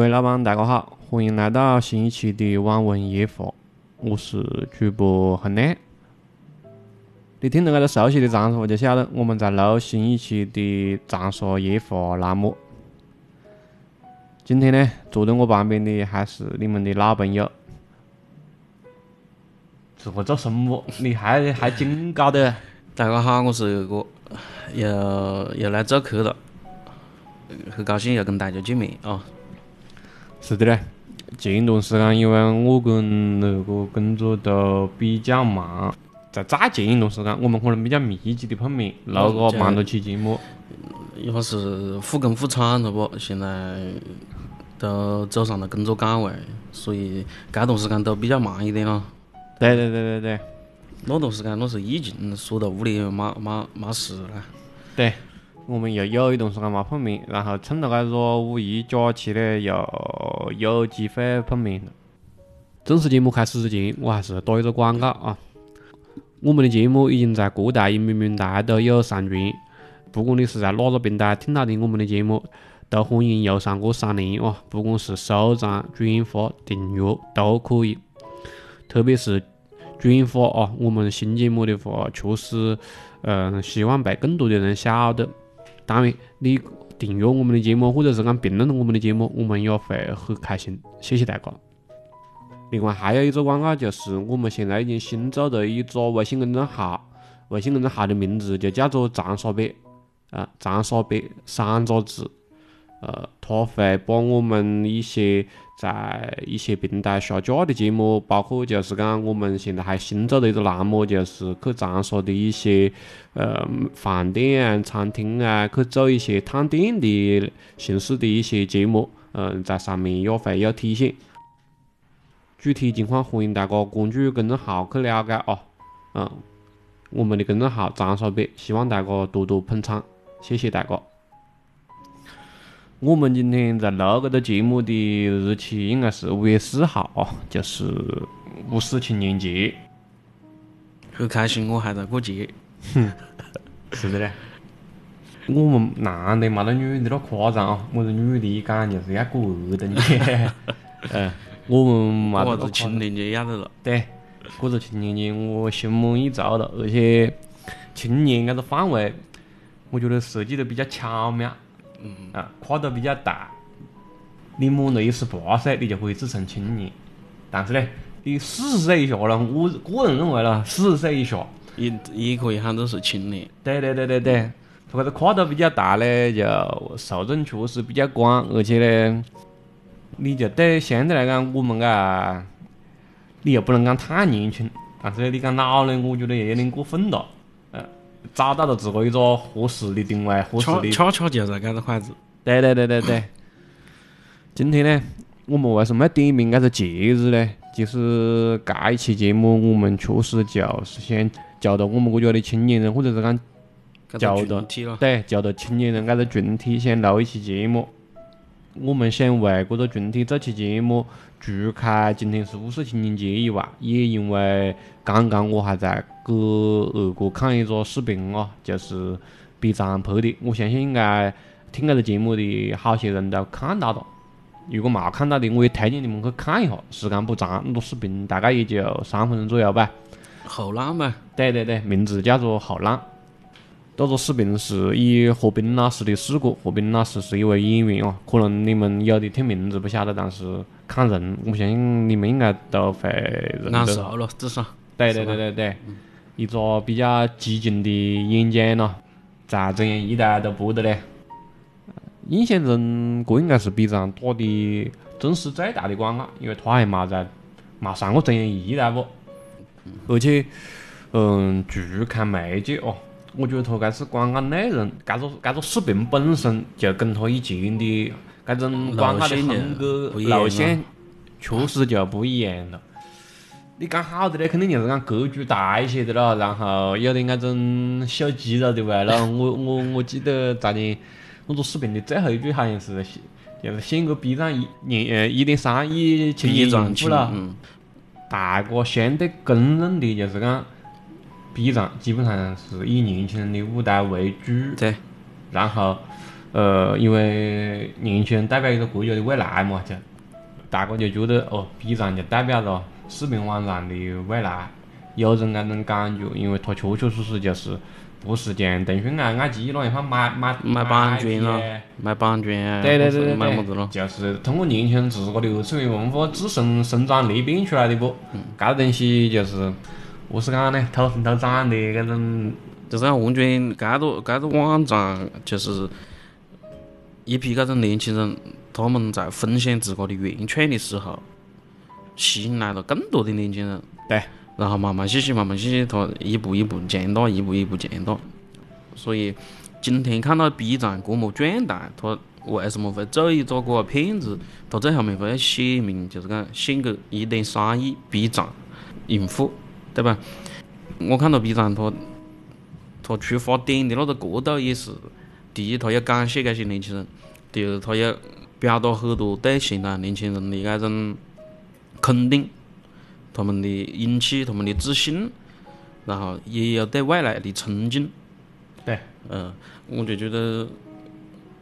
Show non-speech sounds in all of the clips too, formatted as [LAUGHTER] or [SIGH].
各位老板，大家好，欢迎来到新一期的网文夜话，我是主播洪亮。你听到这个熟悉的长沙话，就晓得我们在录新一期的长沙夜话栏目。今天呢，坐在我旁边的还是你们的老朋友。这个做什么？你还还真搞的？大家好，我是二哥，又又来做客了，很高兴又跟大家见面啊。是的嘞，前一段时间因为我跟那个工作都比较忙。在再前一段时间，我们可能比较密集的碰面，录个蛮多期节目。一下是复工复产了不？现在都走上了工作岗位，所以这段时间都比较忙一点咯。对对对对对，那段时间那是疫情，缩到屋里没没没事了。对，我们又有一段时间没碰面，然后趁着这个五一假期呢，又有机会碰面了。正式节目开始之前，我还是打一个广告啊。我们的节目已经在各大音频平台都有上传，不管你是在哪个平台听到的我们的节目，都欢迎右上角三连啊，不管是收藏、转发、订阅都可以。特别是转发啊，我们新节目的话，确实，嗯，希望被更多的人晓得。当然，你订阅我们的节目，或者是讲评论我们的节目，我们也会很开心。谢谢大家。另外还有一个广告，就是我们现在已经新做的一个微信公众号，微信公众号的名字就叫做“长沙北”，啊，长沙北三个字，呃，它会把我们一些在一些平台下架的节目，包括就是讲我们现在还新做的一个栏目，就是去长沙的一些呃饭店、餐厅啊，去做一些探店的形式的一些节目，嗯，在上面也会有体现。具体情况欢迎大家关注公众号去了解哦。嗯，我们的公众号“长沙北”，希望大家多多捧场，谢谢大家。我们今天在录这个节目的日期应该是五月四号哦，就是五四青年节。很开心，我还在过节。哼，[LAUGHS] 是的嘞。我们男的没得女的那夸张啊，我是女的，一讲就是要过儿童节。嗯。[LAUGHS] 我们嘛，过子青年节要得了。对，过着青年节，我心满意足了。而且，青年这个范围，我觉得设计的比较巧妙。嗯。啊，跨度比较大。你满了一十八岁，你就可以自称青年。但是呢，你四十岁以下了，我个人认为了，四十岁以下也也可以喊作是青年。对对对对对，它这个跨度比较大呢，就受众确实比较广，而且呢。你就对相对来讲，我们个，你又不能讲太年轻，但是呢你讲老呢，我觉得也有点过分了。呃，找到了自个一个合适的定位，合适的。恰恰就是这个款子。对对对对对。[LAUGHS] 今天呢，我们为什么要点名这个节日呢？就是这一期节目，我们确实就是想叫到我们国家的青年人，或者是讲叫到对叫到青年人这个群体，想录一期节目。我们想为这个群体做期节目，除开今天是五四青年节以外，也因为刚刚我还在给二哥看一个视频哦，就是 B 站拍的。我相信应该听这个节目的好些人都看到了。如果没看到的，我也推荐你们去看一下，时间不长，那个视频大概也就三分钟左右吧。后浪嘛？对对对，名字叫做后浪。这个视频是以何冰老师的视角，何冰老师是一位演员哦，可能你们有的听名字不晓得，但是看人，我相信你们应该都会认得。熟了，至少。对对对对对，一个比较激进的演讲咯，在中央一台都播的嘞。印象中，这应该是 B 站打的正式最大的广告，因为他还没在没上过中央一台不，而且，嗯，据看媒介哦。我觉得他这是广告内容，这个这个视频本身就跟他以前的这种广告的风格路线确实就不一样了。你讲好的嘞，肯定就是讲格局大一些的了，然后有点那种秀肌肉的味了。[LAUGHS] 我我我记得昨天那个视频的最后一句好像是就是选个 B 站一年呃一点三亿青年用户了，大家相对公认的就是讲。B 站基本上是以年轻人的舞台为主，对。然后，呃，因为年轻人代表一个国家的未来嘛，就大家就觉得哦，B 站就代表了视频网站的未来。有种那种感觉，因为它确确实实就是不是像腾讯啊、爱奇艺那样，他买买买版权了，买版权，对对对对买么子了？就是通过年轻人自个流程文化自身生长裂变出来的不？搿东西就是何是讲呢？土生土长的搿种，就是讲完全搿个搿个网站，就是一批搿种年轻人，他们在分享自个的原创的时候，吸引来了更多的年轻人。对。然后慢慢细细，慢慢细细，他一步一步强大，一步一步强大。所以今天看到 B 站这么壮大，他为什么会做一个这个片子？他最后面会写明，就是讲献给一点三亿 B 站用户，对吧？我看到 B 站它它出发点的那个角度也是：第一，它要感谢这些年轻人；第二，它要表达很多对现在年轻人的那种肯定。他们的勇气，他们的自信，然后也有对未来的憧憬。对，嗯，我就觉得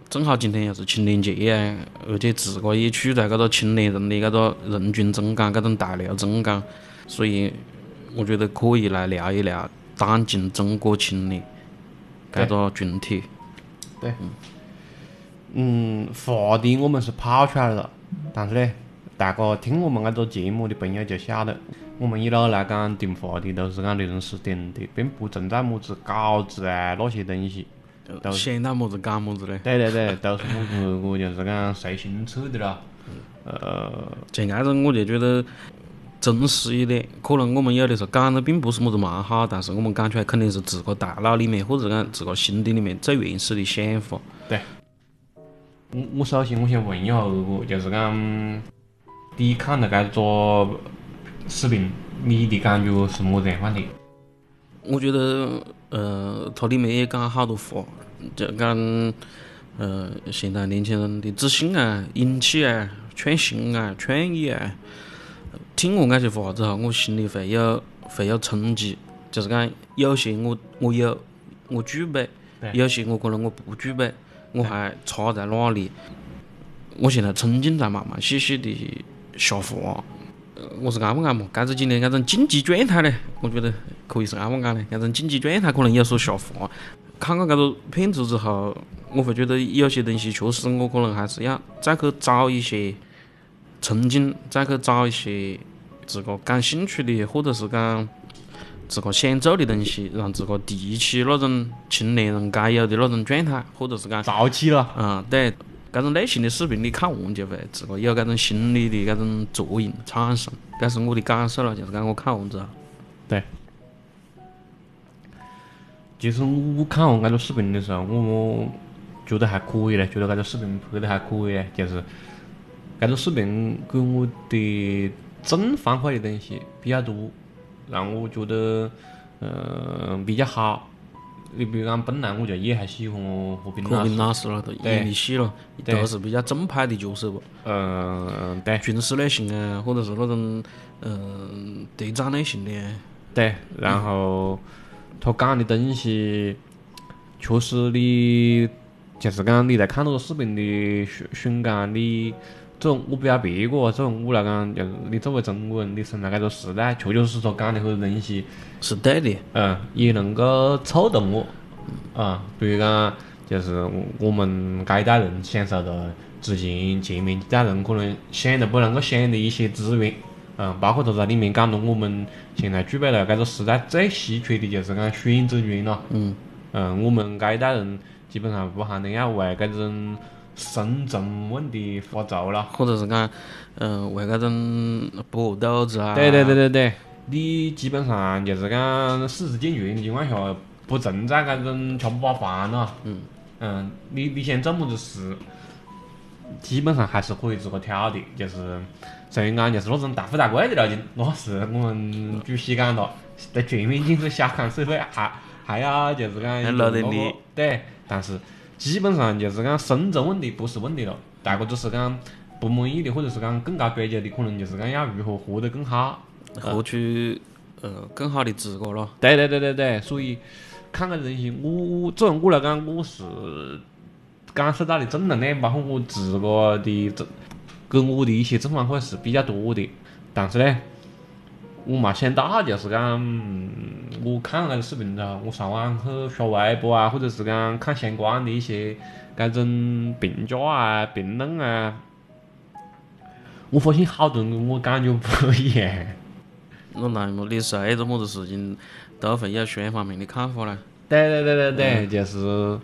正好今天又是青年节啊，而且自个也处在搿个青年人的搿个人群中间，搿种大流中间，所以我觉得可以来聊一聊当今中国青年这个群体。对，嗯，话题我们是抛出来了，但是呢。大家听我们这个节目的朋友就晓得，我们一路来讲定话题都是讲临时定的，并不存在么子稿子啊那些东西。都想到么子讲么子嘞。对对对，都是我个就是讲随心扯的咯。呃，像搿种我就觉得真实一点，可能我们有的时候讲的并不是么子蛮好，但是我们讲出来肯定是自个大脑里面或者讲自个心底里面最原始的想法。对。我我首先我想问一下二哥，就是讲。第一看到搿个视频，你的感觉是么子样范的？我觉得，呃，它里面也讲了好多话，就讲，呃，现在年轻人的自信啊、勇气啊、创新啊、创意啊。听完那些话之后，我心里会有会有冲击，就是讲有些我我有我具备，有些我可能我不具备，我还差在哪里？我现在冲劲在慢慢细细的。下滑，我是安不安嘛？搿子今年搿种竞技状态呢，我觉得可以是安不安的。搿种竞技状态可能有所下滑。看过搿个片子之后，我会觉得有些东西确实我可能还是要再去找一些憧憬，再去找一些自个感兴趣的，或者是讲自个想做的东西，让自个提起那种青年人该有的那种状态，或者是讲燥起了。嗯，对。这种类型的视频你看完就会自个有这种心理的这种作用产生，这是我的感受了，就是讲我看完之后。对。其实我看完这个视频的时候，我觉得还可以嘞，觉得这个视频拍得还可以嘞，就是搿个视频给我的正反馈的东西比较多，让我觉得嗯比较好。你比如讲，本来我就也还喜欢何冰何冰老师演的戏了，都是比较正派的角色不？嗯，对。军事类型啊，或者是那种嗯谍战类型的。对，然后他讲的东西，确实你就是讲你在看那个视频的瞬瞬间，你。这种我不要别个，这种我来讲，就是你作为中国人，你生在这个时代，确确实实讲的很多东西是对的，嗯，也能够触动我，啊，比如讲，就是我们这一代人享受到之前前面几代人可能想都不能够想的一些资源，嗯，包括他在里面讲到我们现在具备了这个时代最稀缺的就是讲选择权了，嗯，嗯，我们这一代人基本上不可能要为这种。生存问题发愁了，或者是讲，嗯，为搿种不饿肚子啊。对对对对对，你基本上就是讲四肢健全的情况下，不存在搿种吃不饱饭了。嗯。嗯，你你想做么子事，基本上还是可以自个挑的，就是虽然讲就是那种大富大贵的了，就那是我们主席讲了，在全面建设小康社会还还要就是讲还落得力。对，但是。基本上就是讲生存问题不是问题了，大家就是讲不满意的，或者是讲更加追求的，可能就是讲要如何活得更好，获取呃更好的自个咯。对对对对对，所以看个东西，我作为我来讲，我是感受到的正能量，包括我自个的正，跟我的一些正反馈是比较多的。但是呢，我没想到就是讲，嗯我看了搿个视频之后，我上网去刷微博啊，或者是讲看相关的一些搿种评价啊、评论啊，我发现好多人跟我感觉不一样。那那么你是爱做么子事情都会有双方面的看法呢？对对对对对，就是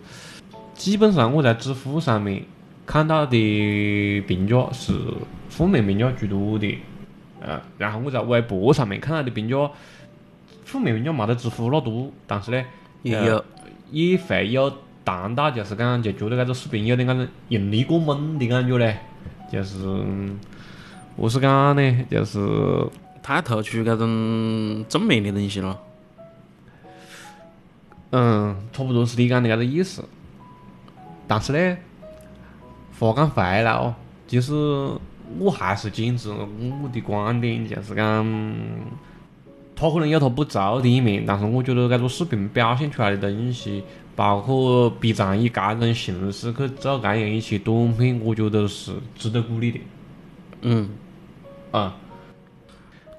基本上我在知乎上面看到的评价是负面评价居多的，呃，然后我在微博上面看到的评价，负面评价没得知乎那多，但是呢，呃也有，也会有谈到就是讲就觉得搿个视频有点搿种用力过猛的感觉嘞，就是嗯何是讲呢？就是太突出搿种正面的东西了。嗯，差不多是你讲的搿个意思。但是呢，话讲回来哦，其实我还是坚持我的观点，就是讲，他可能有他不足的一面，但是我觉得搿个视频表现出来的东西，包括 B 站以搿种形式去做搿样一些短片，我觉得是值得鼓励的。嗯，啊，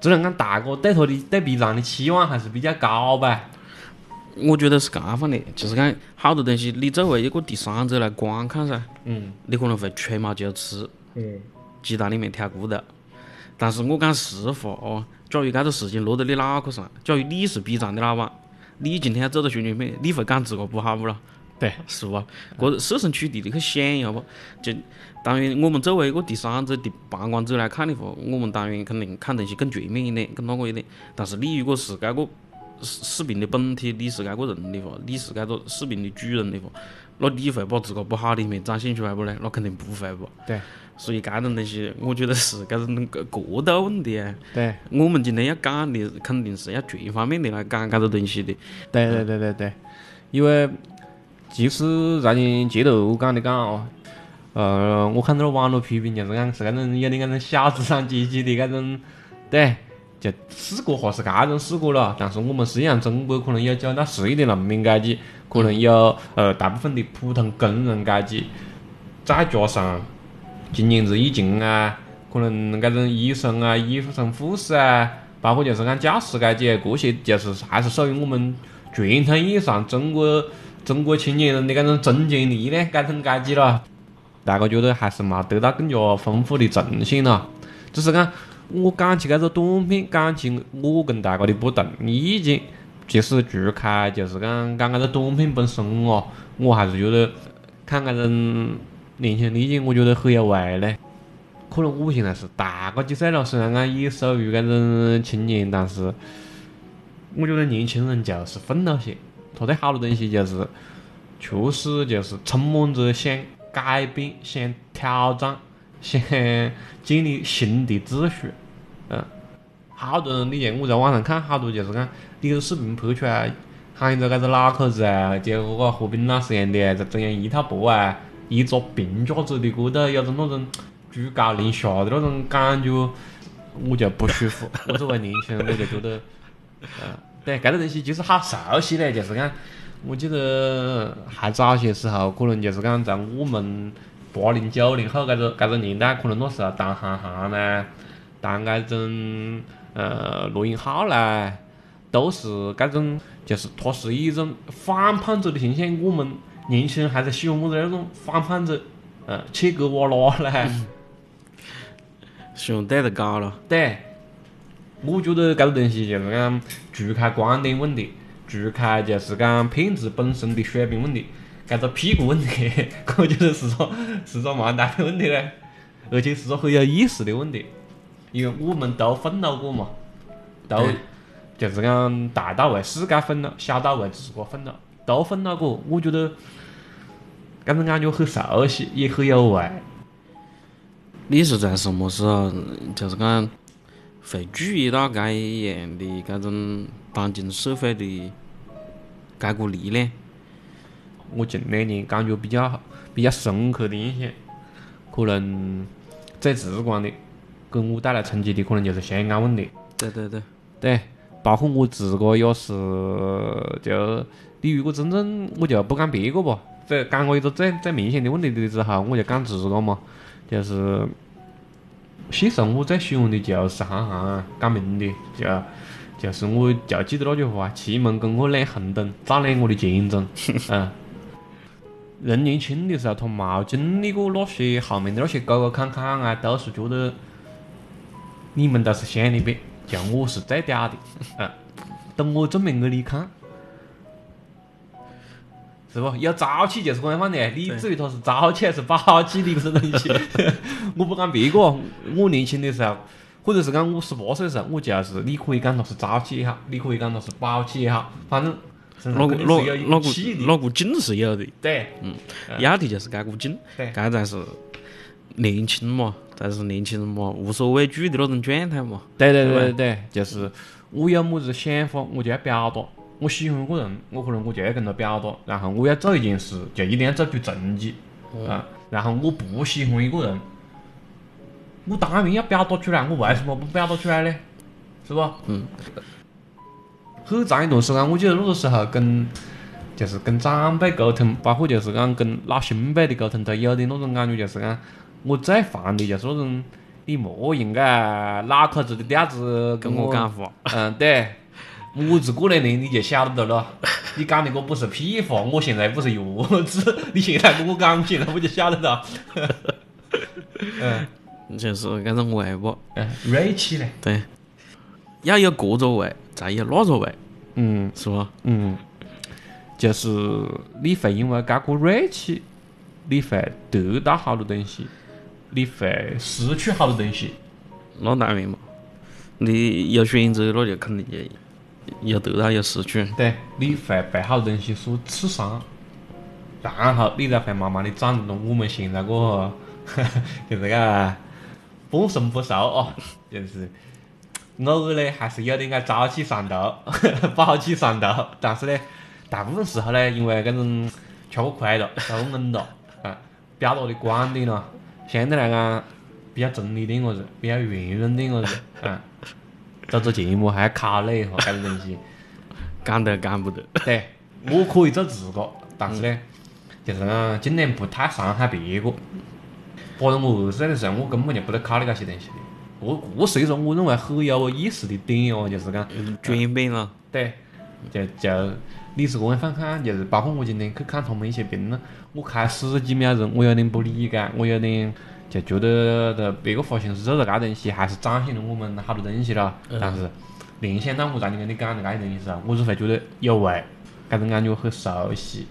只能讲大哥对他的对 B 站的期望还是比较高吧。我觉得是搿样的，就是讲好多东西，你作为一个第三者来观看噻，嗯你可能会吹毛求疵，嗯鸡蛋里面挑骨头。但是我讲实话哦，假如搿个事情落到你脑壳上，假如你是 B 站的老板，你今天要做到宣传片，你会讲自个不好不咯？对，是吧？个设身处地的去想一下不。就当然，我们作为一个第三者的旁观者来看的话，我们当然肯定看东西更全面一点，更那个一点。但是你如果是搿个视视频的本体，你是搿个人的话，你是搿个视频的主人的话，那你会把自个不好的一面展现出来不呢？那肯定不会不。对所以搿种东西，我觉得是搿种个过渡问题啊。对。我们今天要讲的，肯定是要全方面的来讲搿个东西的。对对对对对，因为其实在你街头讲的讲哦，呃，我看到了网络批评就是讲是搿种有点搿种小资产阶级的搿种，对，就试过或是搿种试过了，但是我们实际上中国可能有九到十亿的农民阶级，可能有呃大部分的普通工人阶级，再加上今年子疫情啊，可能搿种医生啊、医生、护士啊，包括就是讲教师阶级啊，这些就是还是属于我们传统意义上中国中国青年人的搿种中坚力呢，搿种阶级了。大家觉得还是没得到更加丰富的呈现了。只是讲，我讲起搿个短片，讲起我跟大家的不同意见，其实除开就是讲讲搿个短片本身哦，我还是觉得看搿种年轻人的意见，我觉得很有味嘞。可能我现在是大个几岁了，虽然讲也属于搿种青年，但是我觉得年轻人就是愤怒些，他对好多东西就是确实就是充满着想改变、想挑战、想建立新的秩序。嗯，好多人，你像我在网上看好多就是讲，你个视频拍出来，喊着搿个脑壳子啊，就和个何冰老师一样的，在中央一套播啊，一个评价者的高头有种那种居高临下的那种感觉，我就不舒服。[LAUGHS] 我作为年轻人，我就觉得，呃，对，搿个东西就是好熟悉嘞，就是讲，我记得还早些时候，可能就是讲在我们八零九零后搿个搿个年代，可能那时候当韩寒呢，当搿种呃罗永浩啦，都是搿种，就是他是一种反叛者的形象，我们年轻人还在喜欢么子那种反叛者，呃，切格瓦拉嘞，喜欢对得高了。对，我觉得搿个东西就是讲，除开观点问题，除开就是讲骗子本身的水平问题，搿个屁股问题，[LAUGHS] 我觉得是个是个蛮大的问题嘞，而且是个很有意思的问题，因为我们都奋斗过嘛，都对就是讲大到为世界分了，小到为自个分了，都分了过，我觉得搿种感觉很熟悉，也很有味。你是在什么时候，就是讲会注意到搿一样的搿种当今社会的搿股力量？我近两年感觉比较比较深刻的印象，可能最直观的给我带来冲击的，可能就是香港问题。对对对，对，包括我自个也是，就你如果真正我就不讲别个吧，这讲过一个最最明显的问题的之后，我就讲自个嘛，就是其实我最喜欢的就是行行讲明的，就就是我就记得那句话：气门跟我亮红灯，照亮我的前程。嗯，人年轻的时候他冇经历过那些后面的那些沟沟坎坎啊，都是觉得你们都是乡里边，就我是最嗲的。嗯，[LAUGHS] 等我证明给你看。是不？有朝气就是这样放的，你至于他是朝气还是宝气的一个东西，[LAUGHS] 我不讲别个。我年轻的时候，或者是讲我十八岁的时候，我就是你可以讲他是朝气也好，你可以讲他是宝气也好，反正那个那那个那股劲是有的。对，嗯，要的就是这股劲，对，这才是年轻嘛，才是年轻人嘛，无所畏惧的那种状态嘛。对对对对对，就是我有么子想法，我就要表达。我喜欢一个人，我可能我就要跟他表达，然后我要做一件事，就一定要做出成绩啊。然后我不喜欢一个人，我当然要表达出来，我为什么不表达出来呢？是不？嗯。很长一段时间，我记得那个时候跟就是跟长辈沟通，包括就是讲跟老兄辈的沟通，都有的那种感觉，就是讲我最烦的就是那种你莫应该脑壳子的调子跟我讲话。嗯，对。么子过来呢，你就晓得了。[LAUGHS] 你讲的个不是屁话，我现在不是弱智，你现在跟我讲，现在我就晓得了。[LAUGHS] 嗯，就是这种味不。嗯，锐气嘞。对，要有这个味，才有那个味。嗯，是吧？嗯，就是你会因为这股锐气，你会得到好多东西，你会失去好多东西。那当然嘛，你有选择，那就肯定也。有得到有失去，对，你会被好多东西所刺伤，然后你才会慢慢的长到我们现在个，就这个半生不熟哦，就是偶尔呢还是有点个朝气上头，[LAUGHS] 宝气上头，但是呢，大部分时候呢，因为这种吃不亏了，都硬了，啊，表达的观点呢，相对来讲比较中立点个子，比较圆润点个子，[LAUGHS] 啊。做做节目还要考虑一下搿种东西，讲得讲不得。对，我可以做自个，但是呢，就是讲尽量不太伤害别个。反正我二十岁的时候，我根本就不得考虑搿些东西的。我我是一个我认为很有意思的点哦，就是讲转变了。对，就就你是这样反看，就是包括我今天去看他们一些病了，我开始几秒钟，我有点不理解，我有点。就觉得的别个发型师做的搿东西，还是展现了我们好多东西了。但是联想到我刚才跟你讲的那些东西时候，我是会觉得有味，搿种感觉很熟悉。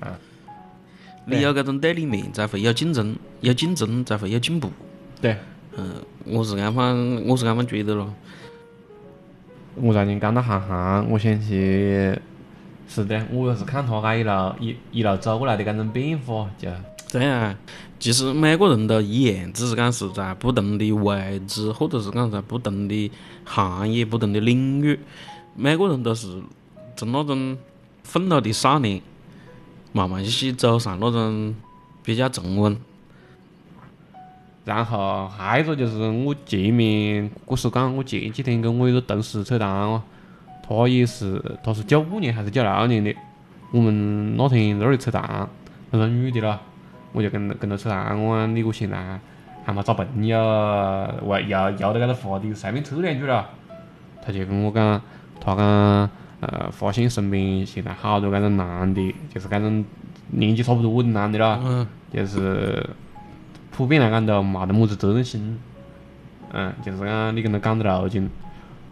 啊，你有搿种对立面，才会有竞争，有竞争才会有进步。对，嗯，我是安方，我是安方觉得咯。我昨天讲到韩寒，我想起，是的，我也是看他搿一路一一路走过来的搿种变化，就。这样，其实每个人都一样，只是讲是在不同的位置，或者是讲在不同的行业、不同的领域，每个人都是从那种奋斗的少年，慢慢去走上那种比较沉稳。然后还有一个就是我前面我是讲我前几天跟我一个同事扯谈哦，他也是他是九五年还是九六年的，我们那天在那里扯淡，那个女的了。我就跟跟她扯淡，我讲你个现在还没找朋友，为要要得搿个话题随便扯两句了。他就跟我讲，他讲呃，发现身边现在好多搿种男的，就是搿种年纪差不多的男的啦，就是普遍来讲都冇得么子责任心。嗯，就是讲你跟他讲得路径，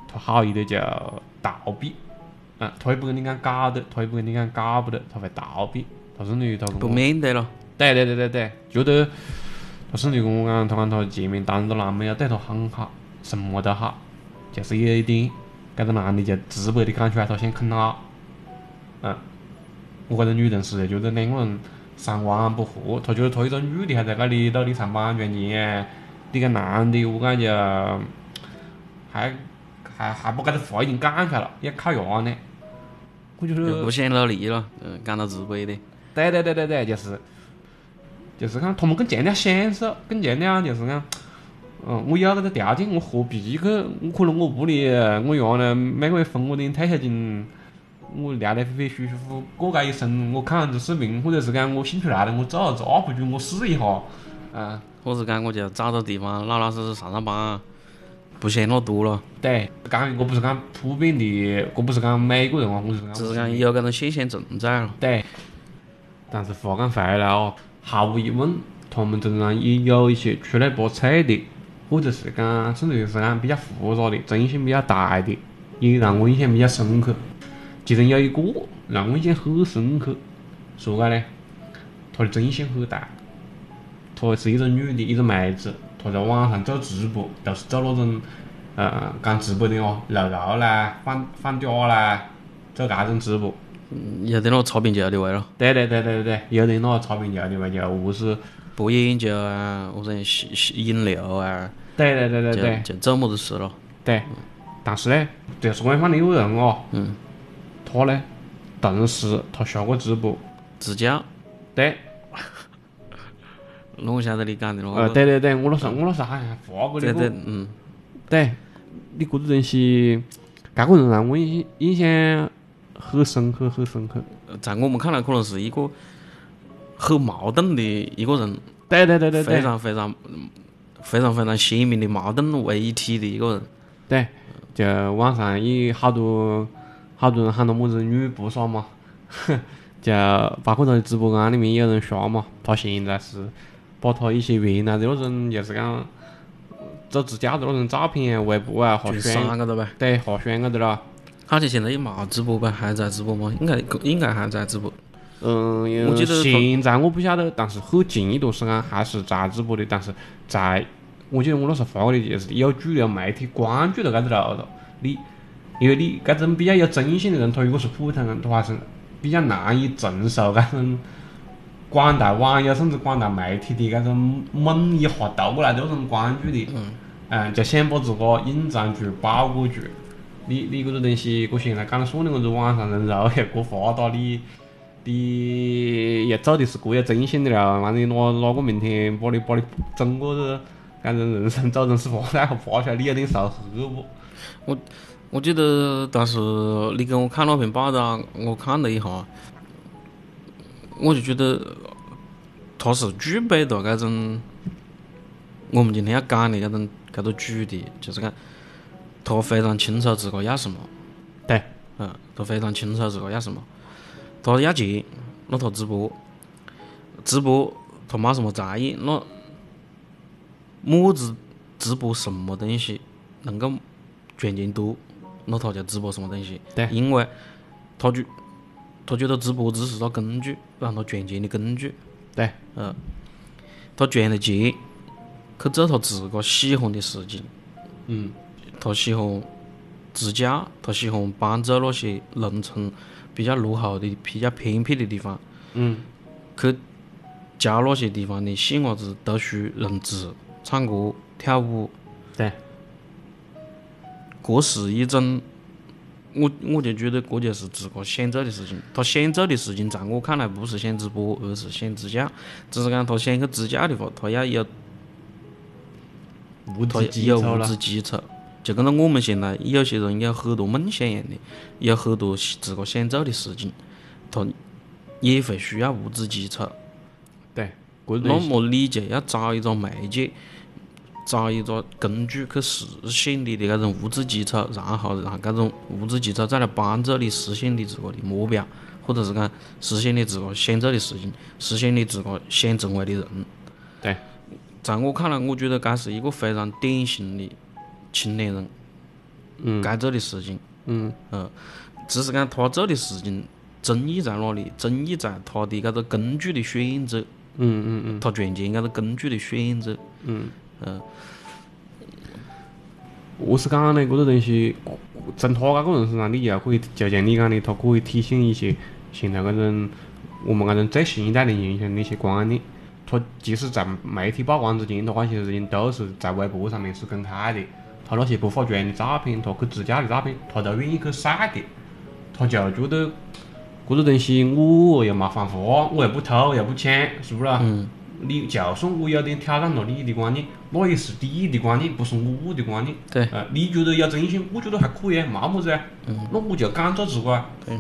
他好一点就逃避。啊，他也不跟你讲搞的，他也不跟你讲搞不得，他会逃避。他甚至于他不面对了。对对对对对，觉得他甚至跟我讲，他讲他前面当个男朋友对他很好，什么都好，就是有一点，搿个男的就直白的讲出来，他想啃他。嗯，我搿个女同事就觉得两个人三观不合，他觉得他一个女的还在那里努力赚版权钱，你个男的我感觉还还还把搿个话已经讲出来了，要靠牙呢。我就是不想努力了，嗯，感到自卑的。对对对对对，就是。就是讲，他们更强调享受，更强调就是讲，嗯，我有这个条件，我何必去？我可能我屋里，我原来每个月分我点退休金，我聊得飞飞舒舒服，过个一生，我看下子视频，或者是讲我兴趣来了，我做下子 UP 主，我试一下，啊，或者讲我就找个地方老老实实上上班，不嫌那多了。对，刚我不是讲普遍的，我不是讲每个人哦，我是讲。只是讲有搿种现象存在了。对。但是话讲回来哦，毫无疑问，他们身上也有一些出类拔萃的，或者是讲甚至是讲比较复杂的、争议性比较大的，也让我印象比较深刻。其中有一个让我印象很深刻，说个呢？她的争议性很大。她是一个女的，一个妹子，她在网上做直播，都是做那种，呃，讲直播的哦，露肉啦、放放假啦，做搿种直播。有点那擦边球的味咯。对对对对对有点那擦边球的味，就无是播烟酒啊，或者引流啊。对对对对对。就做么子事咯？对。但是呢，就是官方的一个人哦。嗯。他呢，同时他下过直播。自驾。对。那我晓得你讲的咯。呃，对对对，我那时候我那时候好像发过那个。对对，嗯。对，你搿个东西，搿个人让我印印象。很深刻，很深刻。在我们看来，可能是一个很矛盾的一个人。对对对对对。非常非常非常非常鲜明的矛盾为一体的一个人。对，就网上也好多好多人喊他么子女菩萨嘛，[LAUGHS] 就包括他的直播间里面有人刷嘛，他现在是把他一些原来的那种就是讲做自家的那种照片、微博啊，下宣，对，下宣个的啦。好像现在也冇直播吧？还在直播吗？应该应该还在直播。嗯，我记得现在我不晓得，但是很近一段时间还是在直播的。但是在，我记得我那时候发过的就是有主流媒体关注到搿只路了。你因为你搿种比较有争议性的人，他如果是普通人，他还是比较难以承受搿种广大网友甚至广大媒体的搿种猛一下投过来的那种关注的。嗯。嗯，就想把自个隐藏住、包裹住。你你搿个东西，我现在讲了算了，我这网上人肉也过发达，你你也做的是过有争议性的了，万一哪哪个明天把你把你整个搿种人生走成是发财和发出来，你有点受黑不？我我记得当时你给我看那篇报道，我看了一下，我就觉得他是具备的搿种我们今天要讲的搿种搿个主题，就是讲。他非常清楚自个要什么，对，嗯，他非常清楚自个要什么。他要钱，那他直播，直播他没什么才艺，那么子直播什么东西能够赚钱多，那他就直播什么东西。对，因为他觉他觉得直播只是个工具，让他赚钱的工具。对，嗯，他赚了钱去做他自个喜欢的事情。嗯。他喜欢自驾，他喜欢帮助那些农村比较落后的、比较偏僻的地方，嗯，去教那些地方的细伢子读书、认字、唱歌、跳舞。对，这是一种，我我就觉得这就是自个想做的事情。他想做的事情，在我看来不是想直播，而是想支教。只是讲他想去支教的话，他要有物质基础有物质基础。就跟着我们现在有些人有很多梦想一样的，有很多自个想做的事情，他也会需要物质基础。对，那么你就要找一个媒介，找一个工具去实现你的搿种物质基础，然后让搿种物质基础再来帮助你实现你自个的目标，或者是讲实现你自个想做的事情，实现你自个想成为的人。对，在我看来，我觉得搿是一个非常典型的。青年人，嗯，该做的事情，嗯，嗯，只是讲他做的事情争议在哪里？争议在他的搿个工具的选择，嗯嗯嗯，他赚钱搿个工具的选择，嗯嗯，我是讲呢，搿个东西从他搿个人身上，你就可以，就像你讲的，他可以体现一些现在搿种我们搿种最新一代的影响的一些观念。他即使在媒体曝光之前，他那些事情都是在微博上面是公开的。他那些不化妆的照片，他去自驾的照片，他都愿意去晒的。他就觉得，这个东西我又没犯法，我又不偷又不抢，是不是？嗯。你就算我有点挑战了你的观念，那也是你的观念，不是我的观念。对。呃，你觉得有争议性，我觉得还可以啊，没么子啊。嗯。那我就敢做自个啊。对。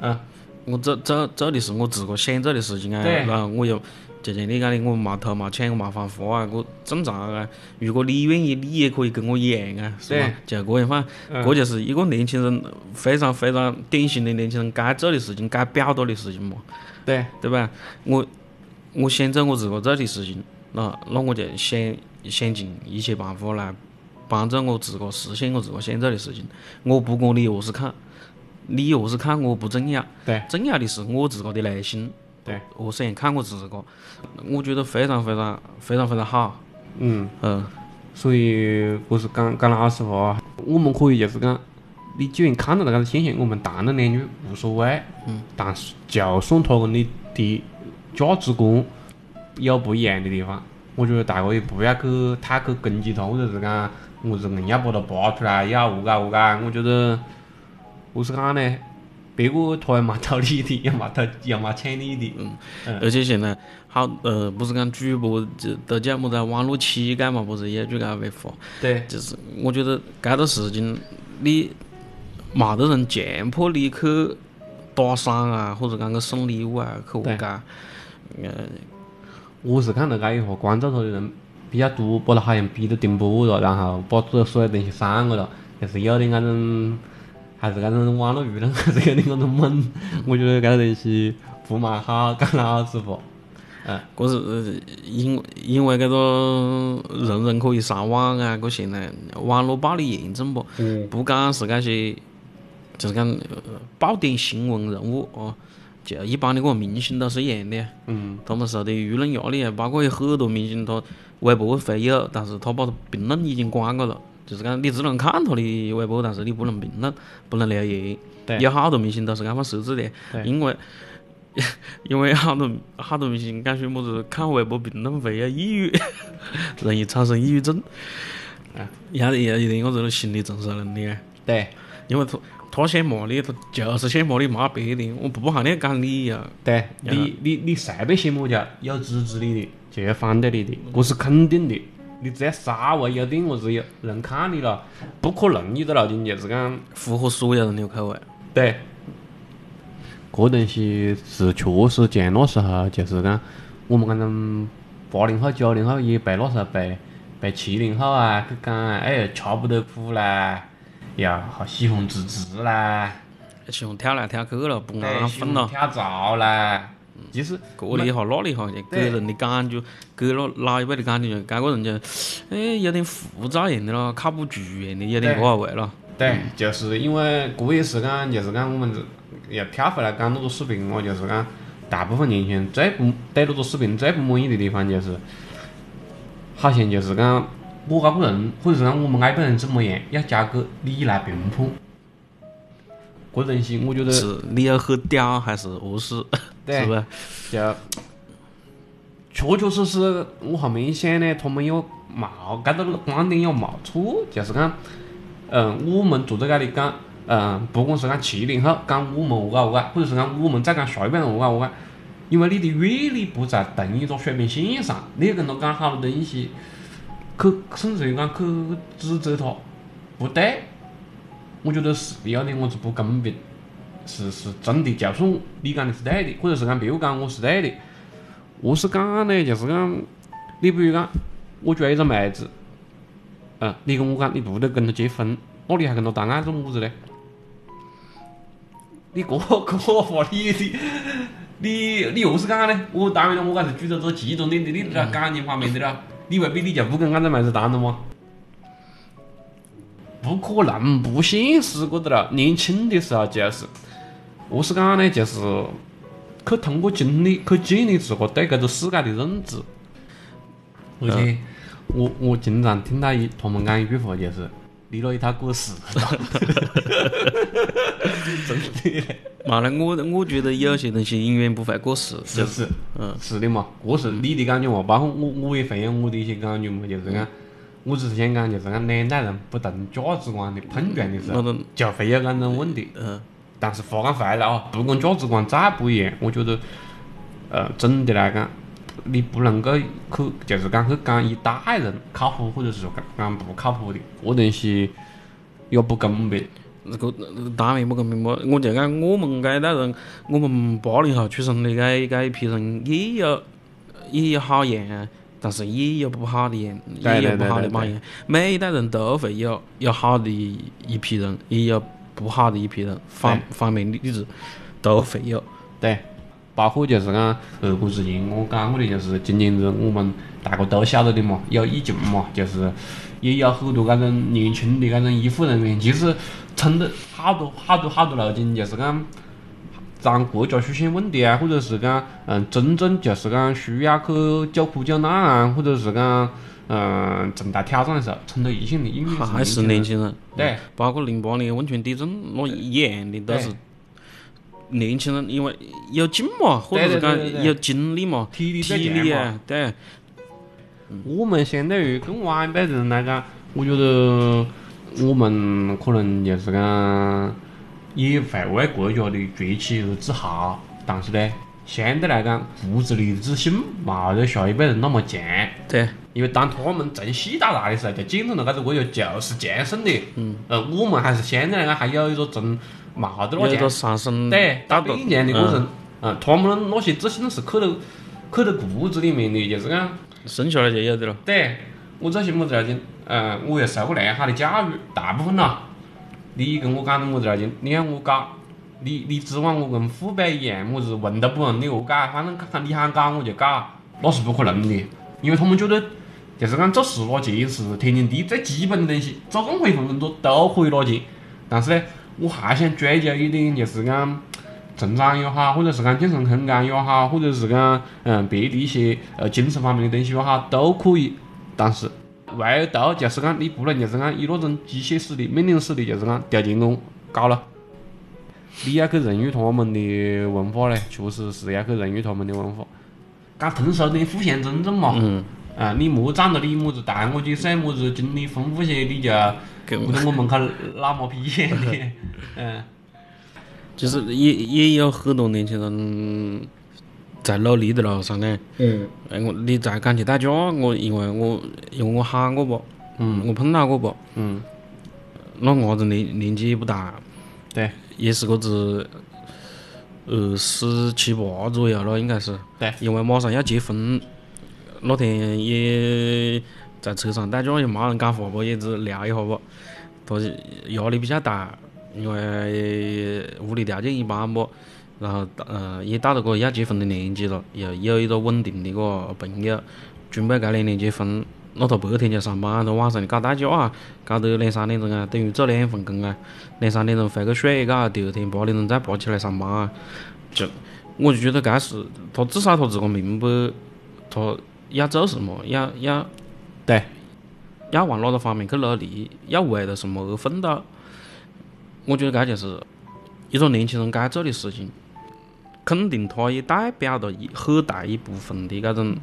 嗯，我做做做的是我自个想做的事情啊，对然后我又就像你讲的，我没偷没抢，我没犯法啊，我正常啊。如果你愿意，你也可以跟我一样啊，是吧对？就这样嘛，嗯这就是一个年轻人非常非常典型的年轻人该做的事情，该表达的事情嘛，对，对吧？我我想做我自个做的事情，那那我就想想尽一切办法来帮助我自个实现我自个想做的事情。我不管你何是看，你何是看我不重要，对，重要的是我自个的内心。对，何是样看我自个，我觉得非常非常非常非常好。嗯。嗯，所以，我是讲讲老实话，我们可以就是讲，你既然看到了这个现象，我们谈了两句无所谓。嗯。但是，就算他跟你的价值观有不一样的地方，我觉得大家也不要去太去攻击他，或者是讲我是硬要把他扒出来，要何解何解。我觉得，何是讲呢？别个他也没偷你的，也没偷，也没抢你的。嗯。而且现在好呃，不是讲主播就都讲么子啊网络乞丐嘛，不是有句搿个话，对。就是我觉得搿个事情你没得人强迫你去打赏啊，或者讲去送礼物啊，去何对解？呃，我是看到搿一下关注他的人比较多，把他好像逼得顶部了，然后把这所有东西删了了，就是有点那种，还是那种网络舆论还是有点那种猛。我觉得这个东西不蛮好，讲老实话。搿是呃因为因为这个人人可以上网啊，这现在网络暴力严重不？嗯。不讲是那些，就是讲呃爆点新闻人物哦，就一般的搿个明星都是一样的，嗯。他们受的舆论压力啊，包括有很多明星他微博会有，但是他把评论已经关了了，就是讲你只能看他的微博，但是你不能评论，不能留言。对有好多明星都是这么设置的，因为 [LAUGHS] 因为好多好多明星感觉么子看微博评论会有抑郁，容易产生抑郁症。啊，要要一定有这种心理承受能力啊，对。因为他他想骂你，他就是想骂你，骂别的，我不喊你讲理呀、对你，你你随便写么家，有支持你的，就有反对你的，这是肯定的。你只要稍微有点么子有人看你了，不可能你的路径就是讲符合所有人的口味。对，这东西是确实像那时候就是讲，我们搿种八零后、九零后也被那时候被被七零后啊去讲，哎呀吃不得苦啦，呀好喜欢自治啦，喜欢跳来跳去了，不安分了，欢跳槽啦。其实这里一下那里一下，就给人的感觉，给了老一辈的感觉，就该个人就，哎，有点浮躁样的咯，靠不住样的，有点对个味咯。对，就是因为这也是讲，就是讲我们这要跳回来讲那个视频我，就是讲大部分年轻人最不对那个视频最不满意的地方就是，好像就是讲我这个人，或者是讲我们那辈人怎么样，要交给你来评判。这东西我觉得是你要很屌还是何是？对 [LAUGHS] 是不是？就确确实实，我后面想呢，他们有冒搿个观点有冒错，就是讲，嗯，我们坐在搿里讲，嗯，不管是讲七零后讲我们何解何解，或者是讲我们再讲下一辈人何解何解，因为你的阅历不在同一个水平线上，你要跟他讲好多东西，去甚至于讲去指责他不对，我觉得是有点么子不公平。是是真的，就算你讲的是对的，或者是讲别个讲我是对的，何是讲呢？就是讲，你比如讲，我追一个妹子，嗯，你跟我讲你不得跟她结婚，那你还跟她谈爱做么子呢？你这这话你的，你你何是讲呢？我当然了，我讲是举着这极端点的，你在感情方面的了，你未必你就不跟俺这妹子谈了吗？不可能，不现实个的了。年轻的时候就是，何是讲呢？就是去通过经历去建立自个对这个世界的认知。而且，我我经常听到一他们讲一句话，就是你那一套过时了。[LAUGHS] 真的嘞，嘛呢，我我觉得有些东西永远不会过时，是是，嗯，是的嘛，这是你的感觉嘛，包括我我也会有我的一些感觉嘛，就是讲，我只是想讲，就是讲两代人不同价值观的碰撞的时候，就会有搿种问题。嗯，但是话讲回来啊，不管价值观再不一样，我觉得，呃，总的来讲，你不能够去，就是讲去讲一代人靠谱，或者是说讲讲不靠谱的，这东西也不公平。那个当然不公平嘛，我就讲我们这一代人，我们八零后出生的这这一批人也有也有好样啊，但是也有不好的样，也有不好的榜样。每一代人都会有有好的一批人，也有不好的一批人，方方面例子都会有。对，包括就是讲二古至今，我讲过的就是今年子我们大家都晓得的嘛，有疫情嘛，就是也有很多搿种年轻的搿种医护人员，其实撑得好多好多好多路径，就是讲当国家出现问题啊，或者是讲嗯真正就是讲需要去救苦救难啊，或者是讲嗯重大挑战的时候，冲到一线的，因为还是年轻人。对，包括零八年汶川地震那一样的都是。年轻人因为有劲嘛，或者是讲有精力嘛，体力体力啊，对。我们相对于更晚一辈人来讲，我觉得我们可能就是讲也会为国家的崛起而自豪，但是呢，相对来讲，骨子里的自信冇得下一辈人那么强。对。因为当他们从细到大的时候，就见证了这个国家就是强盛的。嗯。呃，我们还是相对来讲还有一个从。冇得那个上升，对，到一年的过程，嗯，他们那些自信是刻到刻到骨子里面的，就是讲生下来就有的了。对，我做些么子事情，嗯，我又受过良好的教育，大部分咯。你跟我讲的么子事情，你让我搞，你你指望我跟父辈一样，么子问都不问你何搞，反正看看你喊搞我就搞，那是不可能的，因为他们觉得就是讲做事拿钱是天经地义最基本的东西，做任何一份工作都可以拿钱，但是呢。我还想追求一点，就是讲成长也好，或者是讲精神空间也好，或者是讲嗯别的一些呃精神方面的东西也好，都可以。但是唯独就是讲你不能就是讲以那种机械式的、命令式的，就是讲调监工搞了。你要去融入他们的文化嘞，确实是要去融入他们的文化。讲通俗点互相尊重嘛。嗯。啊，你莫仗着你么子大我几岁，么子经历丰富些，你就。不在我门口拉毛皮的，[LAUGHS] 嗯，就是也也有很多年轻人在努力的路上呢。嗯。哎，我你再讲去打架，我因为我因为我喊过不，嗯，我碰到过不，嗯，那伢子年年纪也不大，对，也是个子二十七八左右了，应该是。对。因为马上要结婚，那天也。在车上打架也没人讲话不，也只聊一下不，他压力比较大，因为屋里条件一般不，然后呃也到了个要结婚的年纪了，又有一个稳定的个朋友，准备该年结婚，那他白天就上班，他晚上就搞代驾啊，搞得两三点钟啊，等于做两份工啊，两三点钟回个水嘎，第二天八点钟再爬起来上班啊，就我就觉得该是他至少他自个明白，他要做什么，要要。对，要往哪个方面去努力，要为了什么而奋斗？我觉得这就是一个年轻人该做的事情。肯定，他也代表了一很大一部分的这种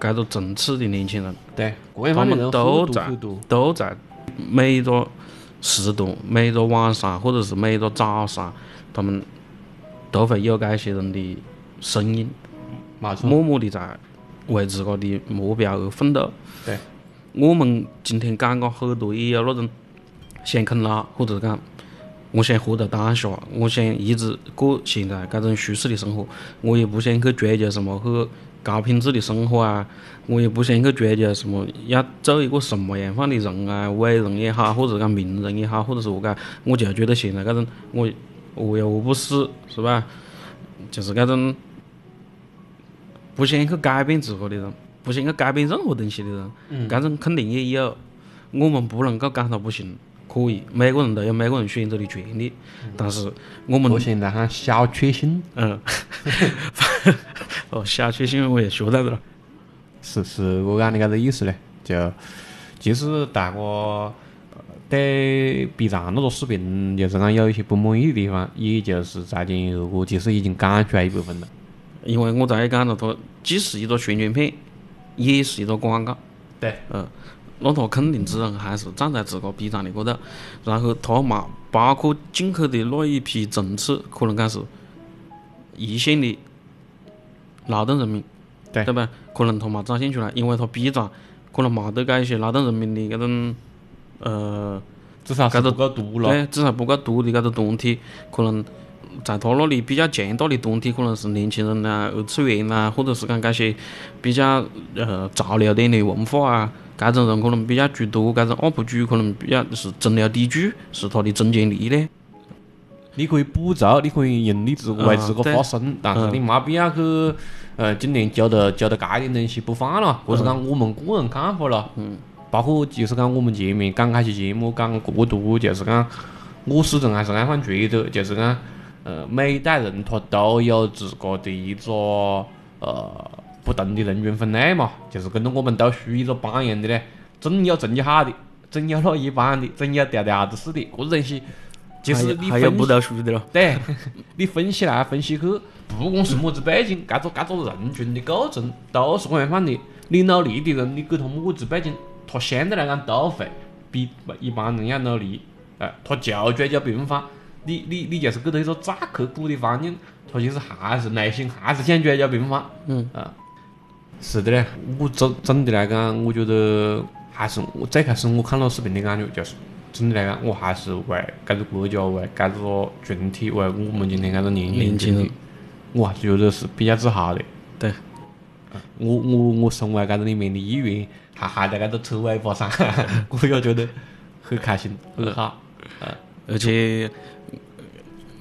这个层次的年轻人。对，他们都在都在每一个时段、每一个晚上，或者是每一个早上，他们都会有这些人的声音，默默的在。为自个的目标而奋斗。对，我们今天讲过很多，也有那种想啃老，或者讲我想活在当下，我想一直过现在这种舒适的生活，我也不想去追求什么很高品质的生活啊，我也不想去追求什么要做一个什么样范的人啊，伟人也好，或者讲名人也好，或者是何解，我就觉得现在这种我饿又饿不死，是吧？就是这种。不想去改变自个的人，不想去改变任何东西的人，这种肯定也有。我们不能够讲他不行，可以，每个人都有每个人选择的权利。但是我们现在喊小确幸。嗯，[LAUGHS] 哦，小确幸我也学到了。是是，我讲的这个意思嘞，就其实大家对 B 站那个视频，就是讲有一些不满意的地方，也就是在前二哥其实已经讲出来一部分了。因为我再讲了，它既是一个宣传片，也是一个广告。对，嗯，那他肯定只能还是站在自个 B 站的高头，然后他嘛，包括进去的那一批层次，可能讲是一线的劳动人民，对对吧？可能他嘛展现出来，因为他 B 站可能没得这一些劳动人民的这种呃至少是搿个不够毒了。对，至少不够多的搿个团体，可能在他那里比较强大的团体，可能是年轻人呐、二次元呐，或者是讲搿些比较呃潮流点的文化啊，搿种人可能比较居多，搿种 UP 主可能比较是中流砥柱，是他的中坚力嘞。你可以补足，你可以用你自为自个发声，但是你没必要去呃今年揪到揪到该点东西不放了，或是讲我们个人看法了。嗯。包括就是讲我们前面刚开始节目讲过多，就是讲我始终还是按方觉得，就是讲呃每一代人他都有自个的一个呃不同的人群分类嘛，就是跟着我们都属于一个榜样的嘞，总有成绩好的，总有那一般的，总有调调子似的，这个东西就是你分还有不读书的咯。对，你分析来分析去，不管是么子背景，搿个搿个人群的构成都是样范的。你努力的人，你给他么子背景，他相对来讲都会比一般人要努力。哎，他就追求平凡，你你你就是给他一个再刻苦的环境，他其实还是内心还是想追求平凡。嗯啊，是的嘞。我总总的来讲，我觉得还是我最开始我看到视频的感觉就是。总的来讲，我还是为搿个国家、为搿个群体、为我们今天搿个年轻年轻人我还是觉得是比较自豪的。对，我我我身为搿个里面的一员，还还在搿个车尾巴上，[LAUGHS] 我也觉得很开心，很好。而且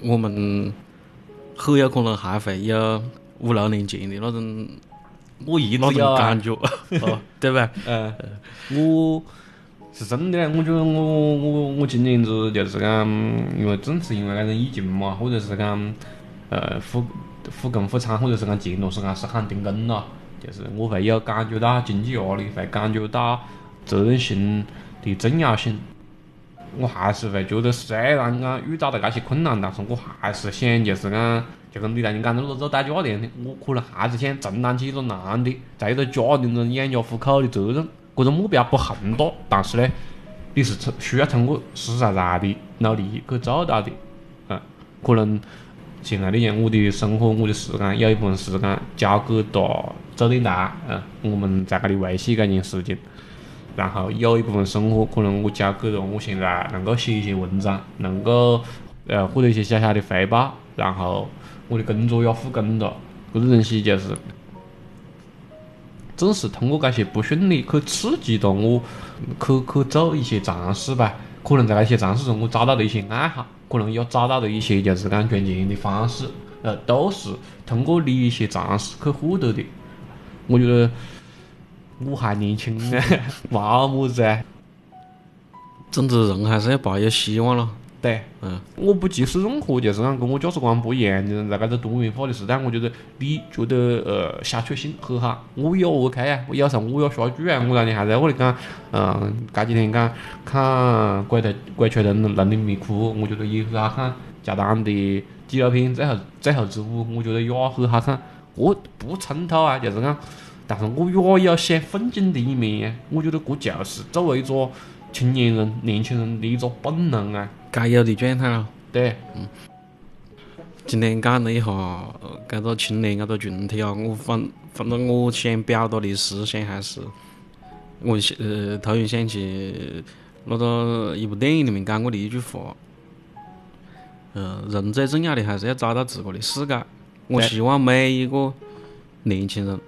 我们很有可能还会有五六年前的那种我一那直有感，觉，哦，[LAUGHS] 对吧？嗯，我是真的嘞，我觉得我我我今年子就是讲，因为正是因为那种疫情嘛，或者是讲呃复复工复产，或者是讲前段时间是喊停工了，就是我会有感觉到经济压力，会感觉到责任心的重要性。我还是会觉得，虽然讲遇到了搿些困难，但是我还是想就是讲，就跟李大人讲的那个做代驾的样的，我可能还是想承担起一个男的，在一个家庭中养家糊口的责任。搿个目标不宏大，但是呢，你是需要通过实实在在的努力去做到的。嗯，可能现在你像我的生活，我的时间有一部分时间交给到做电台，嗯，我们在搿里维系搿件事情。然后有一部分生活可能我交给了我现在能够写一些文章，能够呃获得一些小小的回报，然后我的工作也复工了，搿个东西就是正是通过搿些不顺利去刺激到我去去做一些尝试吧。可能在那些尝试中，我找到了一些爱好，可能也找到了一些就是讲赚钱的方式，呃，都是通过你一些尝试去获得的。我觉得我还年轻呢，没么子啊。总之，人还是要抱有希望咯。对，嗯，我不歧视任何就是讲跟我价值观不一样的人，在搿个多元化的时代，我觉得你觉得呃小确幸很好，我也 OK 啊。我有时候我也刷剧啊，我当年还在屋里讲，嗯，搿几天讲看《鬼头鬼吹灯笼的迷窟》，我觉得也很好看。贾丹的纪录片《最后最后之舞》，我觉得也很好看。我不冲突啊，就是讲，但是我也有想奋进的一面呀。我觉得这就是作为一个青年人、年轻人的一个本能啊。该有的状态咯。对，嗯今天讲了一下呃搿个青年搿个群体啊，我反反正我想表达的思想还是，我想呃突然想起那个一部电影里面讲过的一句话，呃，人最重要的还是要找到自个的世界。我希望每一个年轻人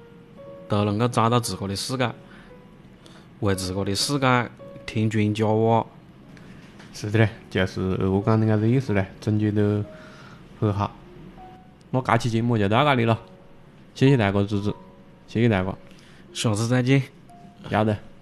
都能够找到自个的世界，为自个的世界添砖加瓦。是的嘞，就是我讲的搿个意思嘞，总结得很好。那这期节目就到这里了，谢谢大家支持，谢谢大家，下次再见。要得。